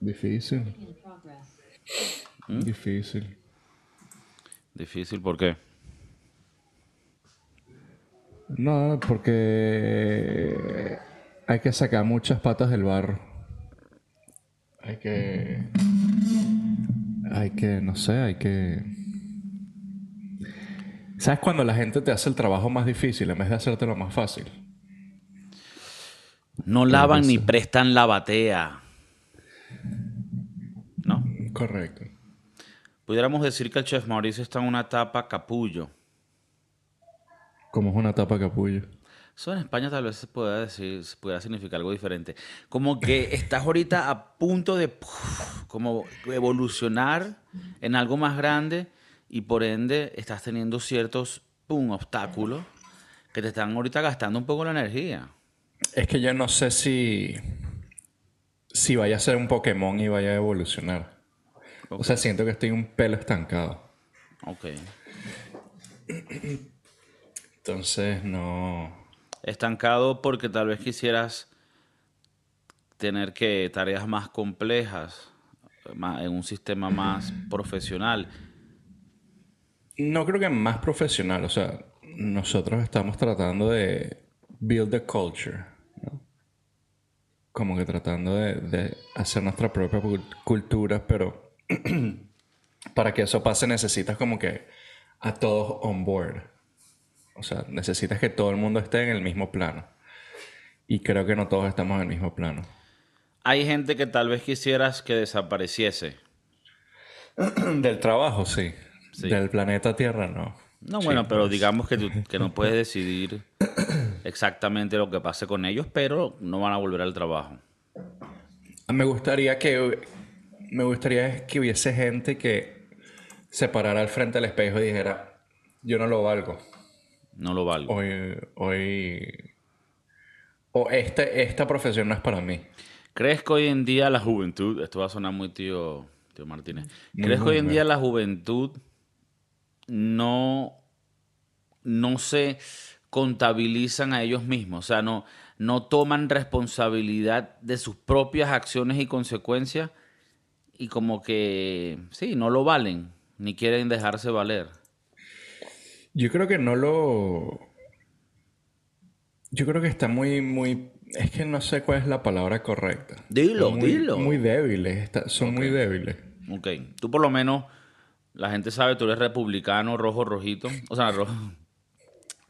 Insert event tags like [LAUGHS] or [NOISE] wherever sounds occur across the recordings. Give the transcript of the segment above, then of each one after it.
Difícil. ¿Mm? Difícil. Difícil, ¿por qué? No, porque hay que sacar muchas patas del barro. Hay que. Hay que, no sé, hay que. ¿Sabes cuando la gente te hace el trabajo más difícil en vez de hacértelo más fácil? No lavan ni prestan la batea. ¿No? Correcto. Pudiéramos decir que el chef Mauricio está en una etapa capullo. Como es una tapa capullo. Eso en España tal vez se pueda decir, se pudiera significar algo diferente. Como que [LAUGHS] estás ahorita a punto de puf, como evolucionar en algo más grande y por ende estás teniendo ciertos pum, obstáculos que te están ahorita gastando un poco la energía. Es que yo no sé si. Si vaya a ser un Pokémon y vaya a evolucionar. O sea, siento que estoy un pelo estancado. Ok. Entonces, no. Estancado porque tal vez quisieras tener que tareas más complejas ma- en un sistema más profesional. No creo que más profesional. O sea, nosotros estamos tratando de build the culture. Como que tratando de, de hacer nuestra propia cul- cultura, pero [CLEARS THROAT] para que eso pase necesitas como que a todos on board. O sea, necesitas que todo el mundo esté en el mismo plano. Y creo que no todos estamos en el mismo plano. Hay gente que tal vez quisieras que desapareciese. [CLEARS THROAT] Del trabajo, sí. Sí. Del planeta Tierra, no. No, Sí, bueno, pero pues. digamos que, tú- que no puedes [LAUGHS] decidir exactamente lo que pase con ellos, pero no van a volver al trabajo. Me gustaría que me gustaría que hubiese gente que se parara al frente del espejo y dijera, yo no lo valgo. No lo valgo. Hoy, hoy, o este, esta profesión no es para mí. ¿Crees que hoy en día la juventud, esto va a sonar muy tío, tío Martínez, ¿crees que hoy en boomer. día la juventud no, no se contabilizan a ellos mismos? O sea, no, no toman responsabilidad de sus propias acciones y consecuencias y como que, sí, no lo valen, ni quieren dejarse valer. Yo creo que no lo... Yo creo que está muy, muy... Es que no sé cuál es la palabra correcta. Dilo, muy, dilo. Muy débiles. está- son muy débiles. Ok, tú por lo menos, la gente sabe, tú eres republicano, rojo, rojito. O sea, rojo,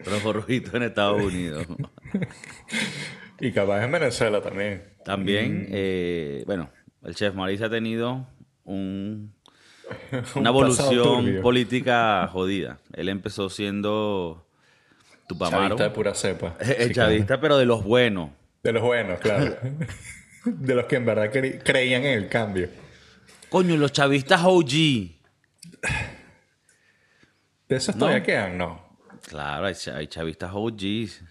rojo, rojito en Estados Unidos. [LAUGHS] Y capaz en Venezuela también. También, Mm. eh, bueno, el chef Mauricio ha tenido un, [LAUGHS] Un una evolución turbio. política jodida. Él empezó siendo Tupamaro, Chavista de pura cepa. [LAUGHS] el claro. chavista, pero de los buenos. De los buenos, claro. de los que en verdad cre- creían en el cambio. Coño, los chavistas OG. ¿De esos No. todavía quedan? No. Claro, hay, cha- hay chavistas OGs.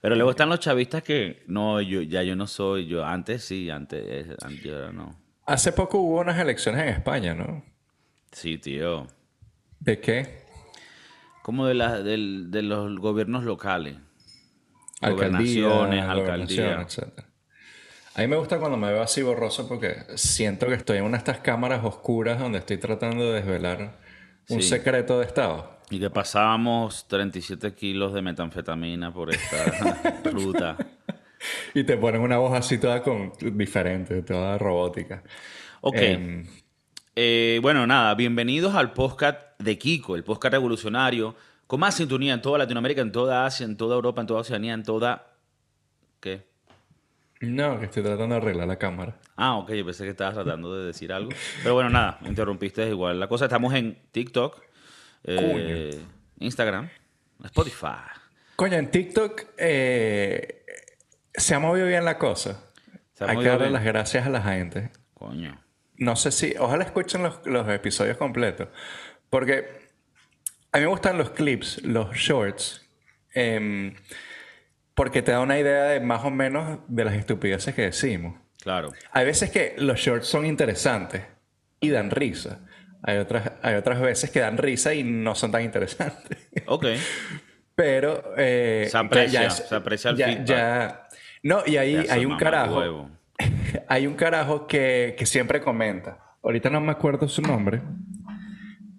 Pero luego están los chavistas que, no, yo ya yo no soy, yo antes sí, antes, antes no. Hace poco hubo unas elecciones en España, ¿no? Sí, tío. ¿De qué? Como de, la, de los gobiernos locales. Alcaldía, Gobernaciones, gobernación, alcaldía. etc. A mí me gusta cuando me veo así borroso porque siento que estoy en una de estas cámaras oscuras donde estoy tratando de desvelar un Sí. secreto de Estado. Y que pasábamos 37 kilos de metanfetamina por esta [LAUGHS] ruta. Y te ponen una voz así toda con, diferente, toda robótica. Ok. Em, Eh, bueno, nada, bienvenidos al podcast de Kiko, el podcast revolucionario, con más sintonía en toda Latinoamérica, en toda Asia, en toda Europa, en toda Oceanía, en toda... ¿Qué? no, que estoy tratando de arreglar la cámara. Ah, ok, yo pensé que estabas tratando de decir algo. Pero bueno, nada, interrumpiste igual. La cosa, estamos en TikTok, eh, Instagram, Spotify. Coño, en TikTok eh, se ha movido bien la cosa. Se ha Hay que darle bien. las gracias a la gente. Coño. No sé si, ojalá escuchen los, los episodios completos. Porque a mí me gustan los clips, los shorts. em, porque te da una idea de más o menos de las estupideces que decimos. Claro. Hay veces que los shorts son interesantes y dan risa. Hay otras, hay otras veces que dan risa y no son tan interesantes. [LAUGHS] Ok. Pero... eh, Se aprecia, es- se aprecia el ya, feedback. ya- No, y ahí Ya, hay un carajo. [LAUGHS] hay un carajo que, que siempre comenta. Ahorita no me acuerdo su nombre,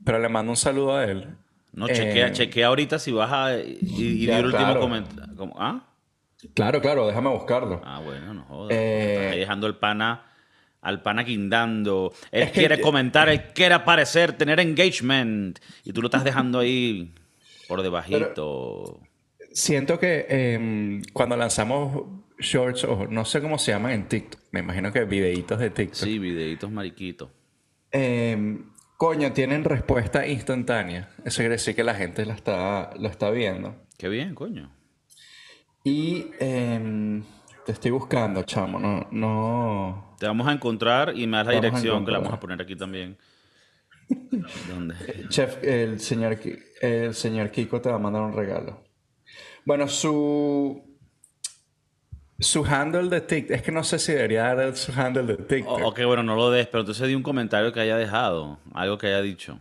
pero le mando un saludo a él. No, chequea, Eh, chequea ahorita si vas a y, y Ya, el último claro. comentario. ¿Ah? Claro, claro, déjame buscarlo. Ah, bueno, no jodas. Eh, Estás ahí dejando el pana, al pana guindando. Él Es que- quiere comentar, él quiere aparecer, tener engagement. Y tú lo estás dejando ahí por debajito. Siento que em, cuando lanzamos shorts, o no sé cómo se llaman en TikTok, me imagino que videitos de TikTok, Sí, videitos mariquitos. em, coño, tienen respuesta instantánea. Eso quiere decir que la gente la está, lo está viendo. Qué bien, coño. Y em, te estoy buscando, chamo, no, no... Te vamos a encontrar y me das la Vamos dirección que la vamos a poner aquí también. ¿Dónde? Chef, el señor, el señor Kiko te va a mandar un regalo. Bueno, su... Su handle de TikTok, es que no sé si debería dar su handle de TikTok. O- ok, bueno, no lo des, pero entonces di un comentario que haya dejado, algo que haya dicho.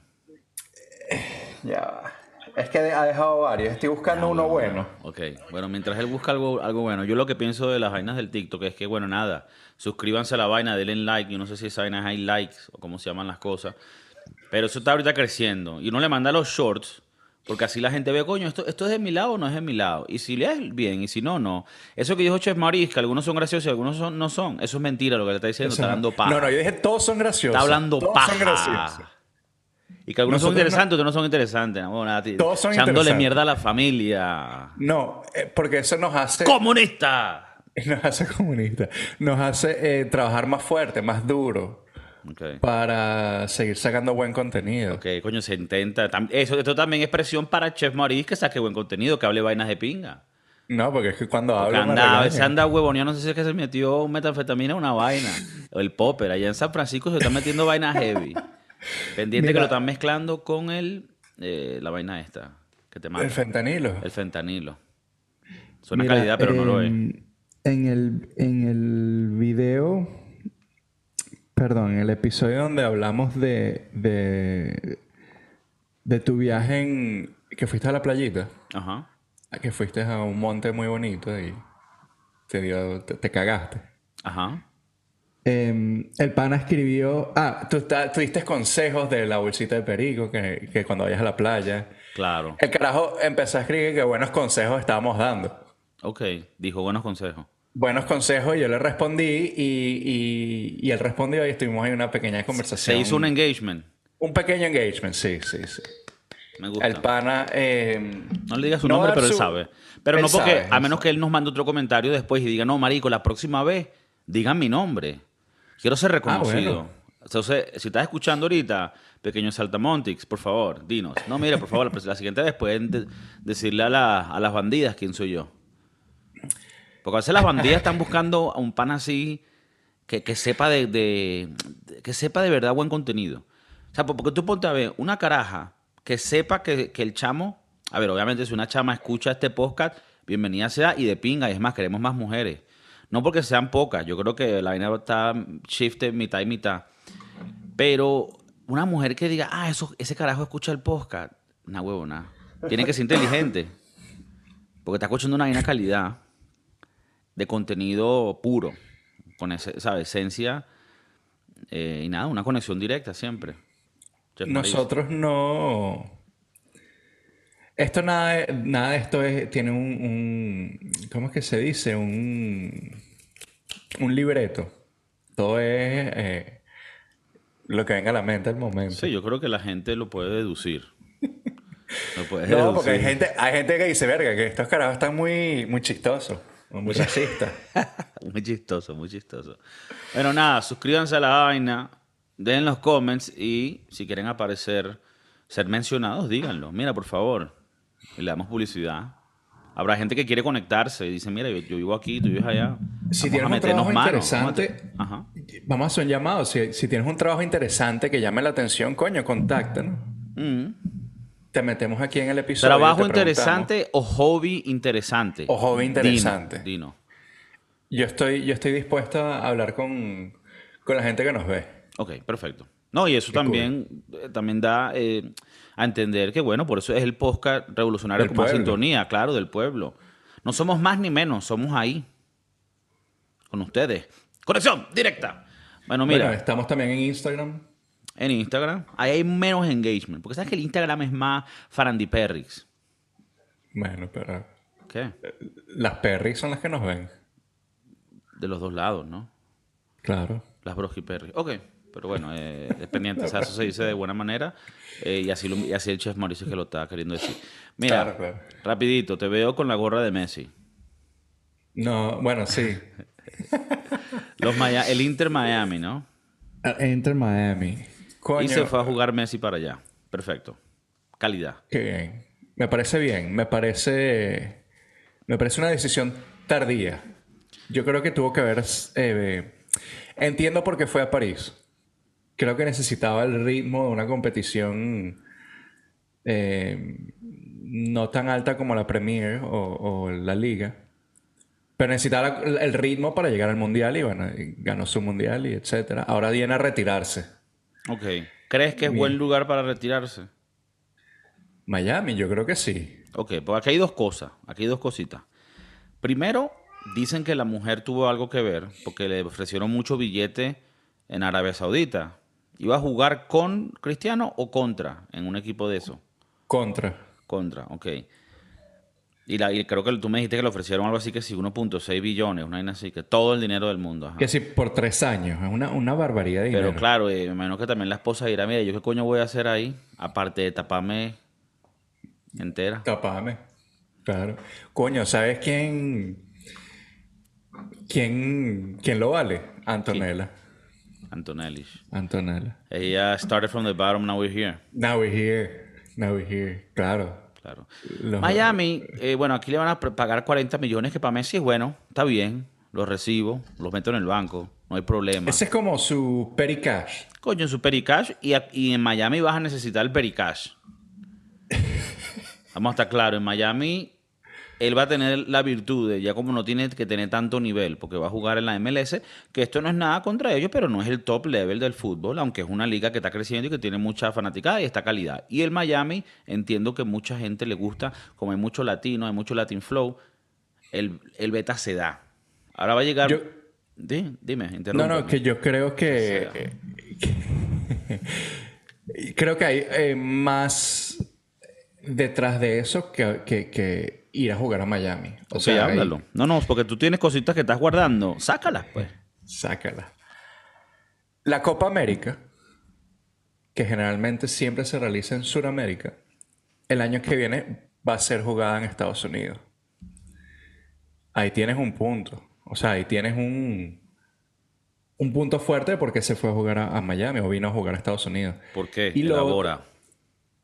Ya va. Es que ha dejado varios. Estoy buscando uno bueno. Ok, bueno, mientras él busca algo, algo bueno, yo lo que pienso de las vainas del TikTok es que, bueno, nada, suscríbanse a la vaina, denle like, yo no sé si esa vaina hay likes o cómo se llaman las cosas, pero eso está ahorita creciendo y uno le manda los shorts porque así la gente ve, coño, esto, esto es de mi lado o no es de mi lado, y si le es bien y si no, no. Eso que dijo Chef Maris, que algunos son graciosos y algunos son- no son, eso es mentira lo que le está diciendo, está dando paja. No, no, yo dije todos son graciosos. Está hablando todos paja. son graciosos. Y que algunos son no- interesantes, otros no son interesantes. No, nada, ti- Todos son echándole interesantes. mierda a la familia. No, eh, porque eso nos hace, ¡Comunista! [LAUGHS] nos hace comunistas. Nos hace eh, trabajar más fuerte, más duro Ok. para seguir sacando buen contenido. Ok, coño, se intenta. Eso, esto también es presión para Chef Maurice que saque buen contenido, que hable vainas de pinga. No, porque es que cuando me anda, a veces regañan. anda huevoneando, no sé si es que se metió metanfetamina o una vaina. O el popper, allá en San Francisco se está metiendo vainas heavy. Pendiente que lo están mezclando con el, eh, la vaina esta, que te mata. El fentanilo. El fentanilo. Suena Mira, calidad, pero no lo es. en- En el, en el video, perdón, en el episodio donde hablamos de, de, de tu viaje en, que fuiste a la playita, Ajá. a que fuiste a un monte muy bonito y te, dio, te, te cagaste. Ajá. Em, el pana escribió, ah, tú, tú diste consejos de la bolsita de perico, que, que cuando vayas a la playa. Claro. El carajo empezó a escribir que buenos consejos estábamos dando. Ok, dijo buenos consejos. buenos consejos, yo le respondí y, y, y él respondió y estuvimos en una pequeña Se conversación. hizo un engagement. Un pequeño engagement, sí, sí, sí. Me gusta. El pana... eh, No le digas su no nombre, pero él sabe. Pero él no porque, sabe, a menos que él nos mande otro comentario después y diga, no, marico, la próxima vez digan mi nombre. Quiero ser reconocido. Ah, bueno. Entonces, si estás escuchando ahorita, pequeño Saltamontix, por favor, dinos. No, mira, por favor, la siguiente vez pueden de- decirle a, la- a las bandidas quién soy yo. Porque a veces las bandidas están buscando a un pan así que, que sepa de, de- de- que sepa de verdad buen contenido. O sea, porque tú ponte a ver una caraja que sepa que, que el chamo, a ver, obviamente si una chama escucha este podcast, bienvenida sea y de pinga, y es más, queremos más mujeres. No porque sean pocas, yo creo que la vaina está shifted mitad y mitad. Pero una mujer que diga, ah, eso, ese carajo escucha el podcast, una huevona. Tiene que ser inteligente. Porque está escuchando una vaina calidad de contenido puro, con ¿sabes? esencia eh, y nada, una conexión directa siempre. Nosotros no... Esto nada, nada de esto es, tiene un- ¿Cómo es que se dice? Un, un libreto. Todo es eh, lo que venga a la mente al momento. Sí, yo creo que la gente lo puede deducir. Lo puede No, porque hay gente, hay gente que dice, verga, que estos carajos están muy, muy chistosos, muy racistas. [LAUGHS] Muy chistoso, muy chistoso. Bueno, nada, suscríbanse a la vaina, den los comments y si quieren aparecer, ser mencionados, díganlo. Mira, por favor. Le damos publicidad. Habrá gente que quiere conectarse y dice, mira, yo, yo vivo aquí, tú vives allá. Si Vamos tienes a un trabajo manos, vamos a interesante, vamos a hacer un llamado. Si, si tienes un trabajo interesante que llame la atención, coño, contáctanos. Mm. Te metemos aquí en el episodio. Trabajo interesante o hobby interesante. O hobby interesante. Dino. dino. Yo estoy, yo estoy dispuesto a hablar con, con la gente que nos ve. Ok, perfecto. No, y eso también, eh, también da eh, a entender que, bueno, por eso es el podcast revolucionario Del con más pueblo. sintonía, claro, del pueblo. No somos más ni menos, somos ahí. Con ustedes. Conexión directa. Bueno, mira, Bueno, estamos también en Instagram. en Instagram, ahí hay menos engagement. Porque sabes que el Instagram es más farandiperrix. Bueno, pero ¿Qué? las perris son las que nos ven. De los dos lados, ¿no? Claro. Las Broski Perry. Ok, pero bueno, eh, es pendiente. O sea, eso se dice de buena manera. eh, y, así lo- y así el chef Mauricio que lo está queriendo decir. Mira, Claro, claro. rapidito, te veo con la gorra de Messi. No, bueno, sí. Los Maya- el Inter Miami, ¿no? Enter Miami. Coño, Y se fue a jugar Messi para allá. Perfecto. Calidad. Qué bien. Me parece bien. Me parece. Me parece una decisión tardía. Yo creo que tuvo que haber. eh, entiendo por qué fue a París. Creo que necesitaba el ritmo de una competición eh, no tan alta como la Premier o, o la Liga. Pero necesitaba el ritmo para llegar al Mundial y bueno, y ganó su Mundial y etcétera. Ahora viene a retirarse. Ok. ¿Crees que es buen lugar para retirarse? Miami, yo creo que sí. Ok, pues aquí hay dos cosas. Aquí hay dos cositas. Primero, dicen que la mujer tuvo algo que ver porque le ofrecieron mucho billete en Arabia Saudita. ¿Iba a jugar con Cristiano o contra en un equipo de eso? Contra. Contra, ok. Y, la, y creo que tú me dijiste que le ofrecieron algo así que sí, 1.6 billones, una vaina así, que todo el dinero del mundo. ajá. Que sí, por tres años. Es una, una barbaridad de dinero. Pero claro, eh, me imagino que también la esposa dirá, mira, ¿yo qué coño voy a hacer ahí? Aparte de taparme entera. Tapame. Claro. Coño, ¿sabes quién? ¿Quién, quién lo vale? Antonella. Antonelli. Antonella. Ella started from the bottom, now we're here. Now we're here. Now we're here. Claro. Claro. Los- Miami, eh, bueno, aquí le van a pagar 40 millones, que para Messi es bueno, está bien, los recibo, los meto en el banco, no hay problema. Ese es como su petty cash. Coño, su Pericash y, a- y en Miami vas a necesitar el Pericash. [LAUGHS] Vamos a estar claros, en Miami él va a tener la virtud de, ya como no tiene que tener tanto nivel, porque va a jugar en la MLS, que esto no es nada contra ellos, pero no es el top level del fútbol, aunque es una liga que está creciendo y que tiene mucha fanaticada y esta calidad. Y el Miami, entiendo que mucha gente le gusta, como hay mucho latino, hay mucho Latin Flow, el, el beta se da. Ahora va a llegar... Yo- Di- dime, No, no, que yo creo que... [LAUGHS] creo que hay eh, más detrás de eso que, que- que ir a jugar a Miami. O sea, háblalo. No, no, porque tú tienes cositas que estás guardando. Sácalas, pues. Sácala. La Copa América, que generalmente siempre se realiza en Sudamérica, el año que viene va a ser jugada en Estados Unidos. Ahí tienes un punto. O sea, ahí tienes un, un punto fuerte porque se fue a jugar a, a Miami o vino a jugar a Estados Unidos. ¿Por qué? Y lo- Elabora.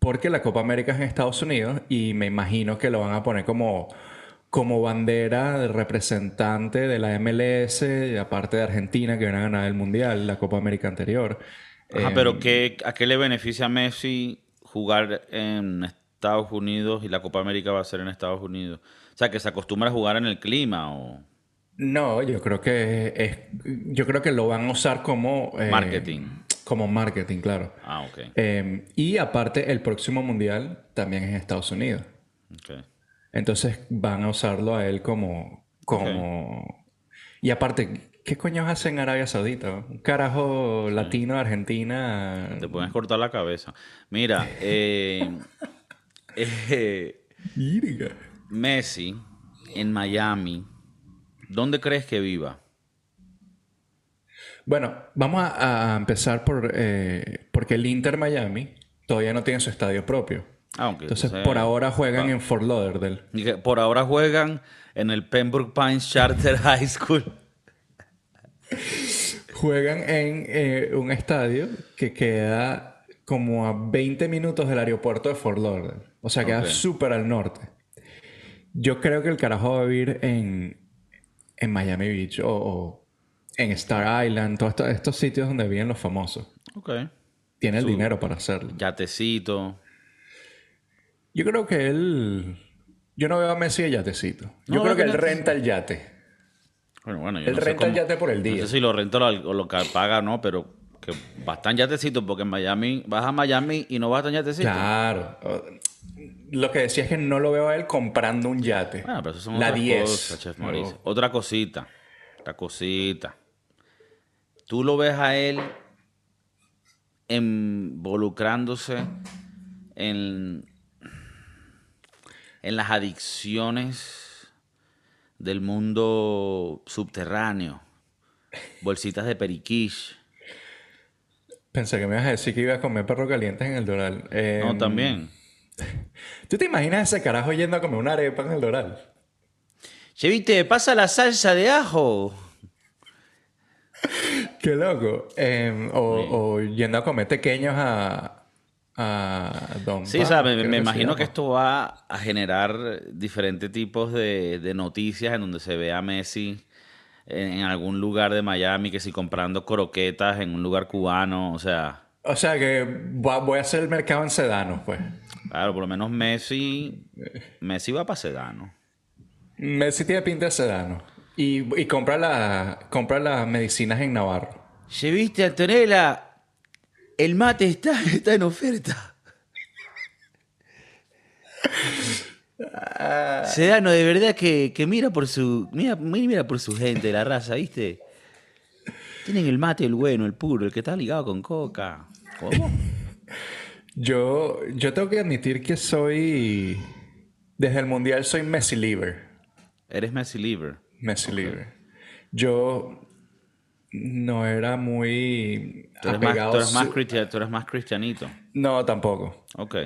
Porque la Copa América es en Estados Unidos y me imagino que lo van a poner como, como bandera de representante de la MLS, aparte de Argentina, que viene a ganar el Mundial, la Copa América anterior. Ajá, Eh, pero ¿qué, ¿a qué le beneficia a Messi jugar en Estados Unidos y la Copa América va a ser en Estados Unidos? O sea, que se acostumbra a jugar en el clima o No, yo creo que es, yo creo que lo van a usar como eh, marketing. Como marketing, claro. Ah, ok. Eh, y aparte, el próximo mundial también es en Estados Unidos. ok. Entonces van a usarlo a él como. como... Y aparte, ¿qué coños hacen en Arabia Saudita? Un carajo latino de Argentina. Te puedes cortar la cabeza. Mira, [LAUGHS] eh, eh, Virga. Messi en Miami, ¿dónde crees que viva? Bueno, vamos a, a empezar por. eh, porque el Inter Miami todavía no tiene su estadio propio. Ok, Entonces, por ahora juegan en Fort Lauderdale. Y que por ahora juegan en el Pembroke Pines Charter [LAUGHS] High School. Juegan en eh, un estadio que queda como a 20 minutos del aeropuerto de Fort Lauderdale. O sea, queda Ok. súper al norte. Yo creo que el carajo va a vivir en, en Miami Beach o, o en Star Island, todos estos, estos sitios donde viven los famosos. Ok. Tiene el Su- dinero para hacerlo. Yatecito. Yo creo que él... Yo no veo a Messi de yatecito. Yo No, creo que él renta el yate. Bueno, bueno, yo Él no renta el yate por el día. No sé si lo renta o lo, lo que paga, no, pero que bastan yatecitos porque en Miami, vas a Miami y no bastan yatecitos. Claro. Lo que decía es que no lo veo a él comprando un yate. Bueno, pero eso son La otras 10. cosas, Chef Mauricio. Otra cosita. Otra cosita. Tú lo ves a él involucrándose en, en las adicciones del mundo subterráneo, bolsitas de periquish. Pensé que me ibas a decir que iba a comer perro calientes en el Doral. No, Em, también. [LAUGHS] ¿Tú te imaginas ese carajo yendo a comer una arepa en el Doral? Che, viste, pasa la salsa de ajo. [LAUGHS] Qué loco. Em, o, o yendo a comer pequeños a, a Don Sí, Pa, o sea, me, imagino que esto va a generar diferentes tipos de, de noticias en donde se ve a Messi en, en algún lugar de Miami, que si comprando croquetas en un lugar cubano, o sea, O sea que va- voy a hacer el mercado en Sedano, pues. claro, por lo menos Messi, Messi va para Sedano. Messi tiene pinta de Sedano. Y, y compra, la, compra las medicinas en Navarro. Che, viste, Antonella, el mate está, [LAUGHS] está en oferta. Sedano, de verdad que, que mira por su. Mira, mira por su gente, la raza, ¿viste? Tienen el mate, el bueno, el puro, el que está ligado con coca. ¿Cómo? Yo, yo tengo que admitir que soy... Desde el Mundial soy Messi Liver. Eres Messi Liver. Messi Liver. Yo no era muy Tú eres, más, tú eres más su- cristian- tú eres más cristianito. No, tampoco. Ok.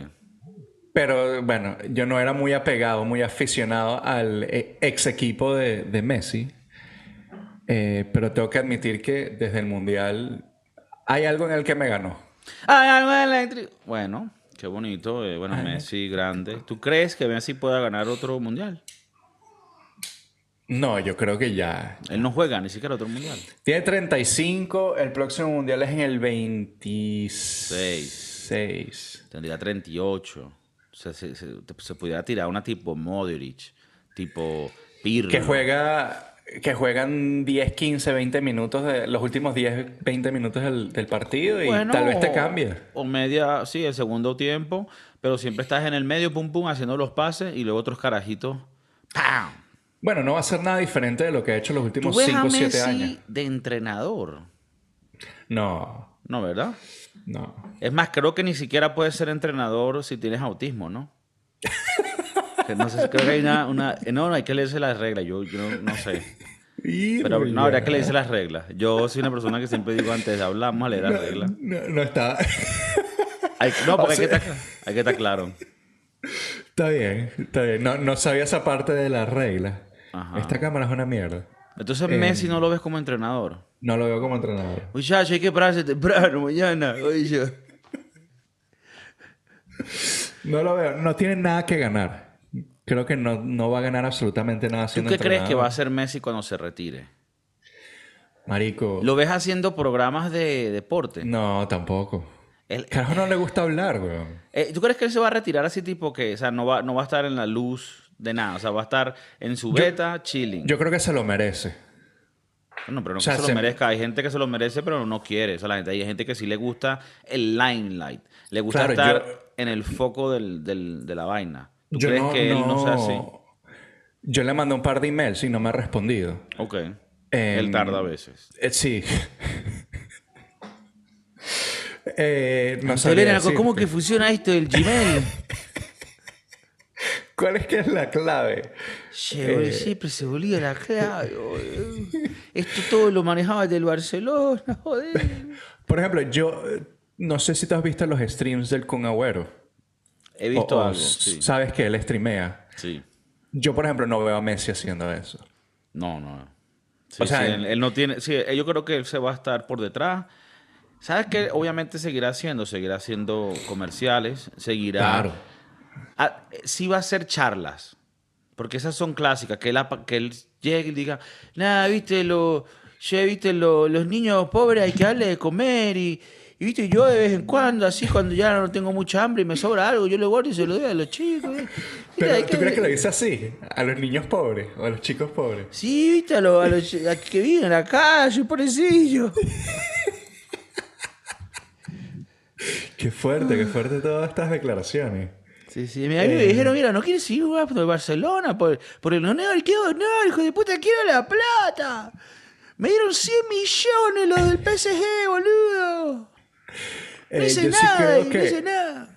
Pero bueno, yo no era muy apegado, muy aficionado al eh, ex equipo de, de Messi. Eh, pero tengo que admitir que desde el Mundial hay algo en el que me ganó. Ay, algo eléctrico. Bueno, qué bonito. eh, bueno, Messi grande. ¿Tú crees que Messi pueda ganar otro mundial? No, yo creo que ya. Él no juega ni siquiera otro mundial. Tiene 35, el próximo Mundial es en el 26. Tendría 38. O sea, se, se, se pudiera tirar una tipo Modric, tipo Pirlo. Que juega... Que juegan 10, 15, 20 minutos, de, los últimos 10, 20 minutos del, del partido y Bueno, tal vez te cambie. O media, sí, el segundo tiempo, pero siempre estás en el medio, pum, pum, haciendo los pases y luego otros carajitos. ¡Pam! Bueno, no va a ser nada diferente de lo que ha hecho los últimos ves 5 a o 7 Messi años. de entrenador. No, No, ¿verdad? no. Es más, creo que ni siquiera puedes ser entrenador si tienes autismo, ¿no? Que no sé, creo que hay una, una- No, no, hay que leerse las reglas. Yo, yo no, no sé. Pero no, habría que leerse las reglas. Yo soy una persona que siempre digo antes de hablar, vamos a leer las reglas. No, no está. Hay- no, porque O sea- hay, que estar, hay que estar claro. está bien, está bien. No, no sabía esa parte de las reglas. Ajá. Esta cámara es una mierda. Entonces Eh. Messi no lo ves como entrenador. No lo veo como entrenador. Muchacho, hay que pararse temprano mañana. Oye, No lo veo. No tiene nada que ganar. Creo que no, no va a ganar absolutamente nada ¿tú siendo qué crees que va a hacer Messi cuando se retire? Marico. ¿Lo ves haciendo programas de deporte? No, tampoco. Carajo no le gusta hablar, weón. Eh, ¿Tú crees que él se va a retirar así tipo que, o sea, no va, no va a estar en la luz de nada? O sea, va a estar en su beta, chilling. Yo creo que se lo merece. Bueno, pero no o sea, que se se- lo merezca. Hay gente que se lo merece, pero no quiere. O sea, la gente, hay gente que sí le gusta el limelight. Le gusta Claro, estar yo- en el foco del- del- de la vaina. ¿Tú Yo crees no, que él no sea así? Yo le mandé un par de emails y no me ha respondido. Ok. Em, él tarda a veces. Eh, sí. [LAUGHS] eh, no sabría Antonella, ¿cómo que funciona esto del Gmail? [LAUGHS] ¿Cuál es que es la clave? Che, boludo, siempre se volvía la clave. [LAUGHS] Esto todo lo manejaba del Barcelona, [LAUGHS] joder. Por ejemplo, yo eh, no sé si tú has visto los streams del Kun Agüero. He visto O- algo, sí. Sabes que él streamea. Sí. Yo, por ejemplo, no veo a Messi haciendo eso. No, no. Sí, O sea, sí, él, él no tiene. Sí, eh, yo creo que él se va a estar por detrás. ¿Sabes qué? Obviamente seguirá haciendo, seguirá haciendo comerciales, seguirá. Claro. Ah, sí va a hacer charlas. Porque esas son clásicas. Que él, apa- que él llegue y diga, nada, viste, lo, viste, lo- los niños pobres hay que darle de comer y, y, viste, yo de vez en cuando, así cuando ya no tengo mucha hambre y me sobra algo, yo le guardo y se lo doy a los chicos. Mira, Pero, ¿tú crees que lo dice así? A los niños pobres o a los chicos pobres. Sí, viste, a los, a los a que viven en la calle, pobrecillo. Qué fuerte, qué fuerte todas estas declaraciones. Sí, sí. A mí me dijeron, mira, no quieres ir a Barcelona por, por el honor. ¿Qué honor, hijo de puta? Quiero la plata. Me dieron 100 millones los del PSG, boludo. No Eh, hice yo sí nada, creo no hice nada.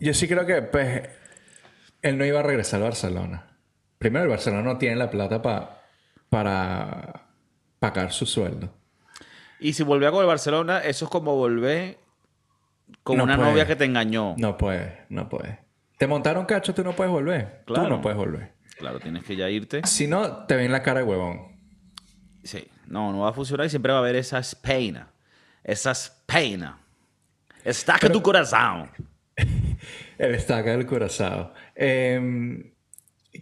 Yo sí creo que pues, él no iba a regresar al Barcelona. Primero, el Barcelona no tiene la plata pa- para pagar su sueldo. Y si volvía con el Barcelona, eso es como volver con No una puede. novia que te engañó. No puede, no puede. Te montaron cacho, tú no puedes volver. Tú Claro. no puedes volver. Claro, tienes que ya irte. Si no, te ven la cara de huevón. Sí, no, no va a funcionar y siempre va a haber esa espina. Esa espina. Estaca tu corazón. [LAUGHS] El estaca del curazao. Eh,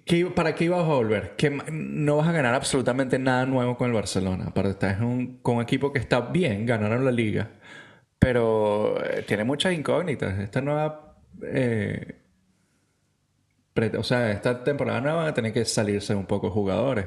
¿qué- ¿Para qué ibas a volver? Que no vas a ganar absolutamente nada nuevo con el Barcelona. Aparte, estás un- con un equipo que está bien, ganaron la liga. Pero eh, tiene muchas incógnitas. Esta nueva. eh, o sea, esta temporada nueva van a tener que salirse un poco jugadores.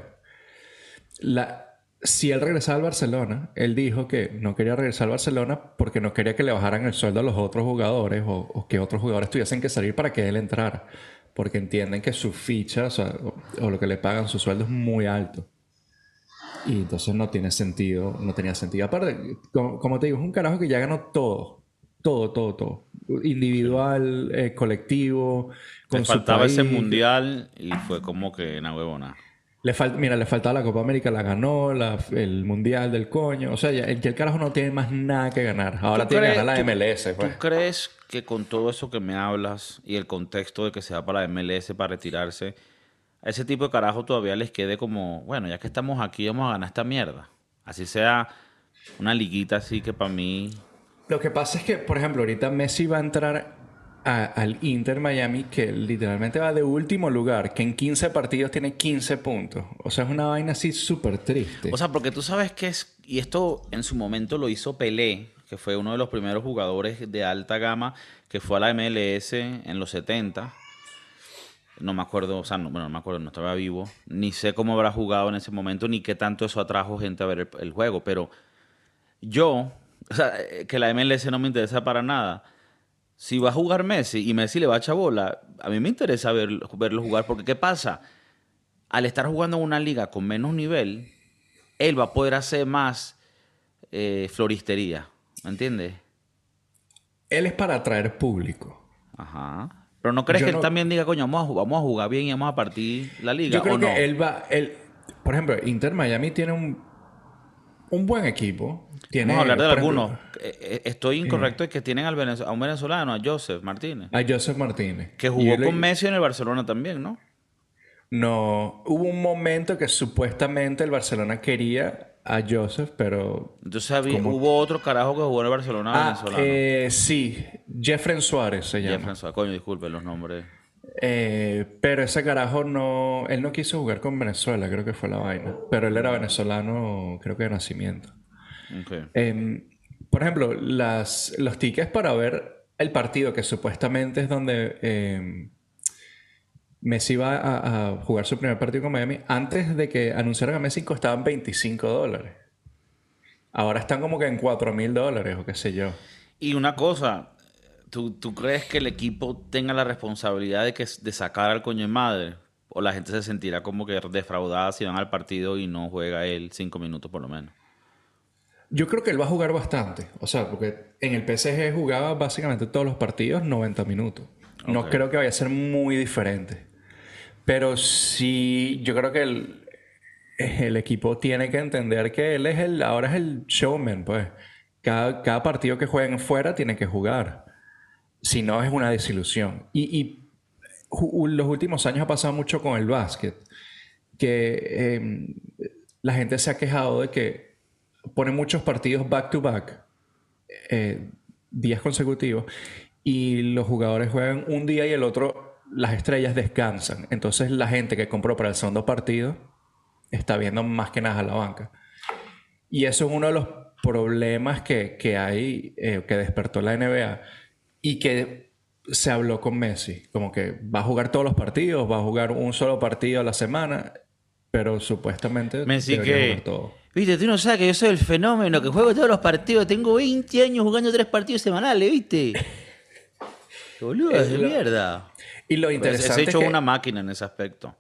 La, si él regresaba al Barcelona, él dijo que no quería regresar al Barcelona porque no quería que le bajaran el sueldo a los otros jugadores o, o que otros jugadores tuviesen que salir para que él entrara. Porque entienden que su ficha, o, sea, o- o lo que le pagan, su sueldo es muy alto. Y entonces no tiene sentido, no tenía sentido. Aparte, como, como te digo, es un carajo que ya ganó todo. Todo, todo, todo. Individual, eh, colectivo, con Le su faltaba ese mundial y fue como que una huevona. Le fal- Mira, le faltaba la Copa América, la ganó, la- el Mundial del coño. O sea, ya, ya el carajo no tiene más nada que ganar. Ahora ¿Tú tiene que ganar la MLS, pues. ¿Tú crees que con todo eso que me hablas y el contexto de que se va para la MLS para retirarse, a ese tipo de carajo todavía les quede como, bueno, ya que estamos aquí, vamos a ganar esta mierda? Así sea una liguita así que para mí... Lo que pasa es que, por ejemplo, ahorita Messi va a entrar al Inter Miami, que literalmente va de último lugar, que en 15 partidos tiene 15 puntos. O sea, es una vaina así súper triste. O sea, porque tú sabes que es, y esto en su momento lo hizo Pelé, que fue uno de los primeros jugadores de alta gama que fue a la MLS en los 70. No me acuerdo, o sea, no, bueno, no me acuerdo, no estaba vivo. Ni sé cómo habrá jugado en ese momento, ni qué tanto eso atrajo gente a ver el, el juego. Pero yo, o sea, eh, que la MLS no me interesa para nada. Si va a jugar Messi y Messi le va a echar bola, a mí me interesa ver- verlo jugar, porque ¿qué pasa? Al estar jugando en una liga con menos nivel, él va a poder hacer más eh, floristería. ¿Me entiendes? Él es para atraer público. Ajá. Pero ¿no crees Yo que no- él también diga, coño, vamos a, ju- vamos a jugar bien y vamos a partir la liga? Yo creo ¿o que no? él va... Él, por ejemplo, Inter Miami tiene un, un buen equipo. Tiene, Vamos a hablar de algunos. Eh, eh, Estoy incorrecto, es que tienen al venez- a un venezolano, a Joseph Martínez, A Joseph Martínez. que jugó con Messi en el Barcelona también, ¿no? No, hubo un momento que supuestamente el Barcelona quería a Joseph, pero... Entonces había- hubo otro carajo que jugó en el Barcelona Ah, venezolano. eh, sí, Jeffrey Suárez se llama. Jefferson, coño, disculpen los nombres. Eh, pero ese carajo no... Él no quiso jugar con Venezuela, creo que fue la vaina. Pero él era venezolano, creo que de nacimiento. Em, por ejemplo, las, los tickets para ver el partido, que supuestamente es donde em, Messi va a, a jugar su primer partido con Miami, antes de que anunciaran a Messi costaban 25 dólares. Ahora están como que en 4 mil dólares o qué sé yo. Y una cosa, ¿tú, tú crees que el equipo tenga la responsabilidad de, que, de sacar al coño de madre? ¿O la gente se sentirá como que defraudada si van al partido y no juega él cinco minutos por lo menos? Yo creo que él va a jugar bastante. O sea, porque en el PSG jugaba básicamente todos los partidos 90 minutos. No creo que vaya a ser muy diferente. Pero sí, yo creo que el, el equipo tiene que entender que él es el, ahora es el showman, pues. Cada, cada partido que jueguen fuera tiene que jugar. Si no, es una desilusión. Y, los últimos años ha pasado mucho con el básquet. Que em, la gente se ha quejado de que pone muchos partidos back to back, eh, días consecutivos, y los jugadores juegan un día y el otro, las estrellas descansan. Entonces la gente que compró para el segundo partido está viendo más que nada a la banca. Y eso es uno de los problemas que, que hay, eh, que despertó la NBA y que se habló con Messi. Como que va a jugar todos los partidos, va a jugar un solo partido a la semana, pero supuestamente Messi que- jugar todo. Viste, tú no sabes que yo soy el fenómeno que juego todos los partidos. Tengo 20 años jugando tres partidos semanales, ¿viste? [LAUGHS] Boludo, es de lo- mierda. Y lo interesante se ha hecho es que una máquina en ese aspecto.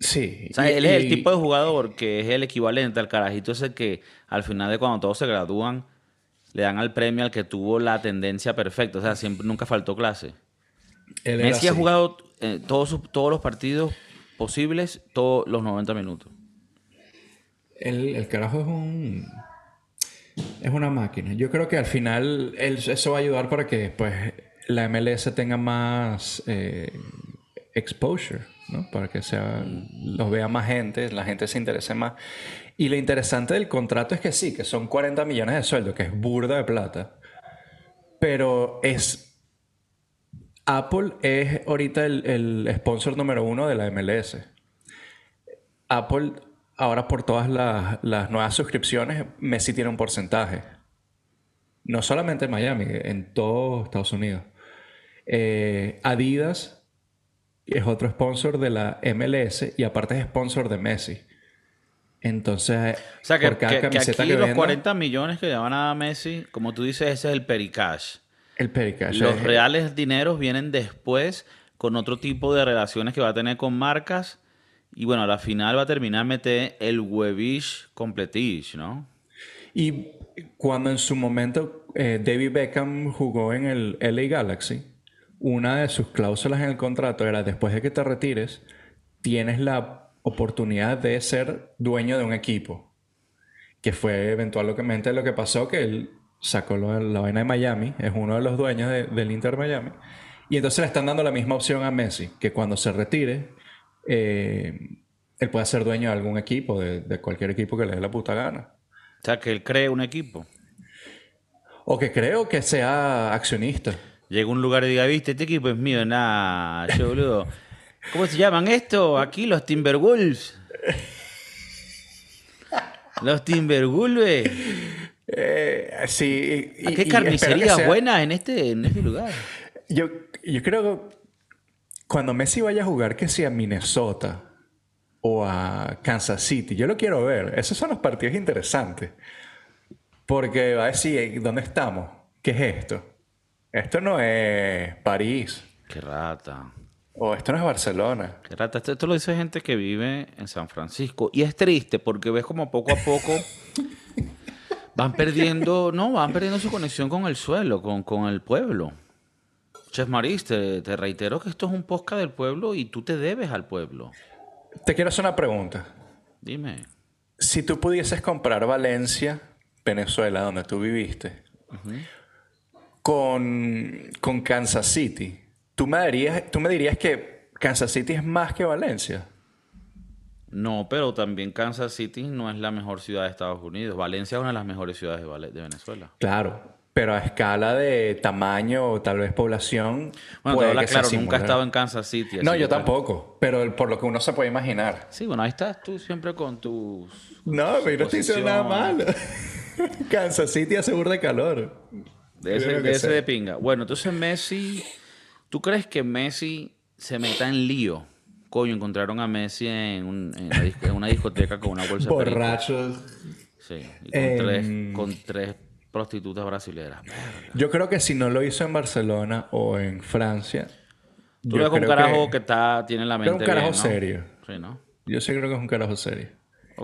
Sí. O sea, y- él es el tipo de jugador que es el equivalente al carajito ese que al final de cuando todos se gradúan le dan al premio al que tuvo la tendencia perfecta. O sea, siempre nunca faltó clase. él Messi ha jugado eh, todos, sus- todos los partidos posibles, todos los 90 minutos. El, el carajo es un. Es una máquina. Yo creo que al final él- eso va a ayudar para que pues, la MLS tenga más eh, exposure, ¿no? Para que sea, los vea más gente, la gente se interese más. Y lo interesante del contrato es que sí, que son 40 millones de sueldo, que es burda de plata. Pero es. Apple es ahorita el, el sponsor número uno de la MLS. Apple, ahora por todas las, las nuevas suscripciones, Messi tiene un porcentaje. No solamente en Miami, en todo Estados Unidos. Eh, Adidas es otro sponsor de la MLS y aparte es sponsor de Messi. Entonces, O sea, que, por cada que- que camiseta aquí que los venda, 40 millones que le van a Messi, como tú dices, ese es el pericash. el Pericash Los es- reales dineros vienen después con otro tipo de relaciones que va a tener con marcas. Y bueno, a la final va a terminar meter el huevish completish, ¿no? Y cuando en su momento eh, David Beckham jugó en el LA Galaxy, una de sus cláusulas en el contrato era después de que te retires, tienes la oportunidad de ser dueño de un equipo. Que fue eventualmente lo que pasó, que él sacó lo- la vaina de Miami, es uno de los dueños de- del Inter Miami. Y entonces le están dando la misma opción a Messi, que cuando se retire, eh, él pueda ser dueño de algún equipo, de, de cualquier equipo que le dé la puta gana. O sea, que él cree un equipo. O que creo que sea accionista. Llega a un lugar y diga, viste, este equipo es mío, nada, yo boludo. ¿Cómo se llaman esto? Aquí los Timberwolves. Los Timberwolves. Eh, sí. y- ¿A y- qué carnicerías sea- buenas en este, en este lugar? Yo, yo creo que cuando Messi vaya a jugar, que sea a Minnesota o a Kansas City, yo lo quiero ver. Esos son los partidos interesantes. Porque va a decir, "Ey, ¿dónde estamos? ¿Qué es esto? Esto no es París. Qué rata. O esto no es Barcelona. Qué rata. Esto, esto lo dice gente que vive en San Francisco. Y es triste porque ves como poco a poco [LAUGHS] van perdiendo, no, van perdiendo su conexión con el suelo, con, con el pueblo. Chef Maris, te, te reitero que esto es un podcast del pueblo y tú te debes al pueblo. Te quiero hacer una pregunta. Dime. Si tú pudieses comprar Valencia, Venezuela, donde tú viviste, con, con Kansas City, ¿tú me, dirías, ¿tú me dirías que Kansas City es más que Valencia? No, pero también Kansas City no es la mejor ciudad de Estados Unidos. Valencia es una de las mejores ciudades de, Venezuela. Claro, pero a escala de tamaño o tal vez población. Bueno, te puede habla que claro, nunca he estado en Kansas City. No, yo tampoco, pero por lo que uno se puede imaginar. Sí, bueno, ahí estás tú siempre con tus... No, pero no estoy diciendo nada malo. [LAUGHS] Kansas City hace burda de calor. De ese, de, ese sí. de pinga. Bueno, entonces Messi, ¿tú crees que Messi se meta en lío? Coño, encontraron a Messi en, un- en la disco- en una discoteca con una bolsa. Borrachos. Sí, y con, Em. tres, con tres prostitutas brasileras. Yo creo que si no lo hizo en Barcelona o en Francia. Tú yo ves un carajo que, está, tiene la mente un carajo bien, ¿no? serio. Sí, ¿no? Yo sí creo que es un carajo serio.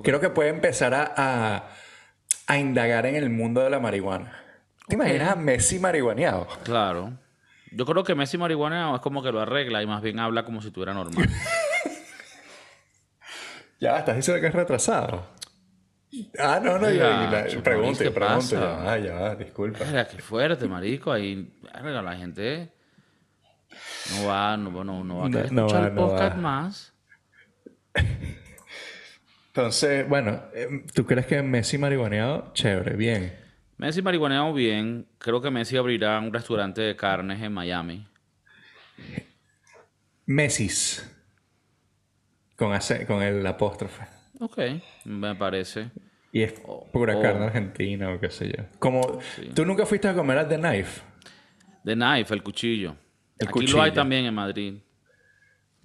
Creo que puede empezar a, a, a indagar en el mundo de la marihuana. ¿Te imaginas a Messi marihuaneado? Claro. Yo creo que Messi marihuana es como que lo arregla y más bien habla como si estuviera normal. [LAUGHS] Ya, estás diciendo que es retrasado. Ah, no, no, yo, Chuponis, pregunte, ¿qué pregunte. pasa? Ya, ya, disculpa. Verga, qué fuerte, marico. Ahí, la gente no va, no, no, no va a querer no escuchar va, el podcast va. más. Entonces, bueno, eh, ¿tú crees que Messi marihuaneado? Chévere, bien. Messi marihuaneado bien. Creo que Messi abrirá un restaurante de carnes en Miami. Messis. Con, ace- con el apóstrofe. Ok, me parece. Y es pura oh. carne argentina o qué sé yo. Como, ¿tú nunca fuiste a comer a The Knife? The Knife, el cuchillo. El Aquí lo hay también en Madrid.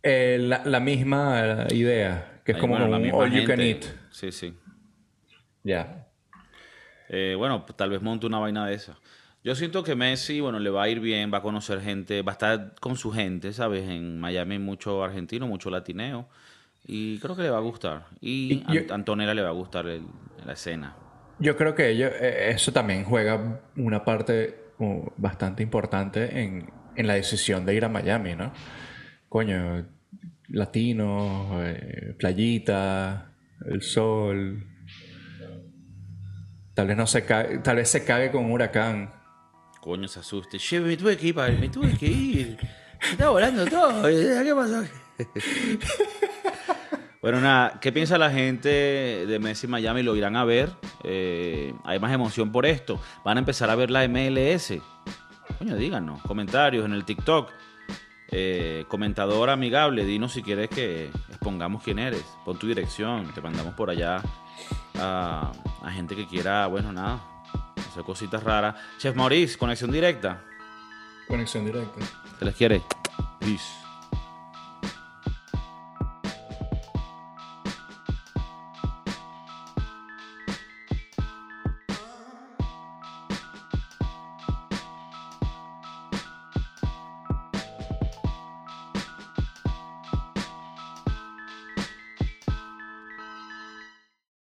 Eh, la, la misma idea, que es Ahí, como bueno, un all you can eat. Sí, sí. Ya. Eh, bueno, pues, tal vez monte una vaina de esa. Yo siento que Messi, bueno, le va a ir bien, va a conocer gente, va a estar con su gente, ¿sabes? En Miami mucho argentino, mucho latineo. Y creo que le va a gustar. Y, Y a Antonella le va a gustar el- la escena. Yo creo que ello- eh, eso también juega una parte bastante importante en, en la decisión de ir a Miami, ¿no? Coño, latinos, eh, playita, el sol. Tal vez no se cague, tal vez se cague con un huracán. Coño, se asuste. Che, me tuve que ir, pa- me tuve que ir. Me está volando todo. ¿Qué pasó? [LAUGHS] bueno, nada, ¿qué piensa la gente de Messi Miami? ¿Lo irán a ver? Eh, ¿Hay más emoción por esto? ¿Van a empezar a ver la MLS? Coño, díganos. Comentarios en el TikTok. Eh, comentador amigable, dinos si quieres que expongamos quién eres. Pon tu dirección, te mandamos por allá a, a gente que quiera, bueno, nada, hacer cositas raras. Chef Maurice, conexión directa. Conexión directa. Se les quiere. Peace.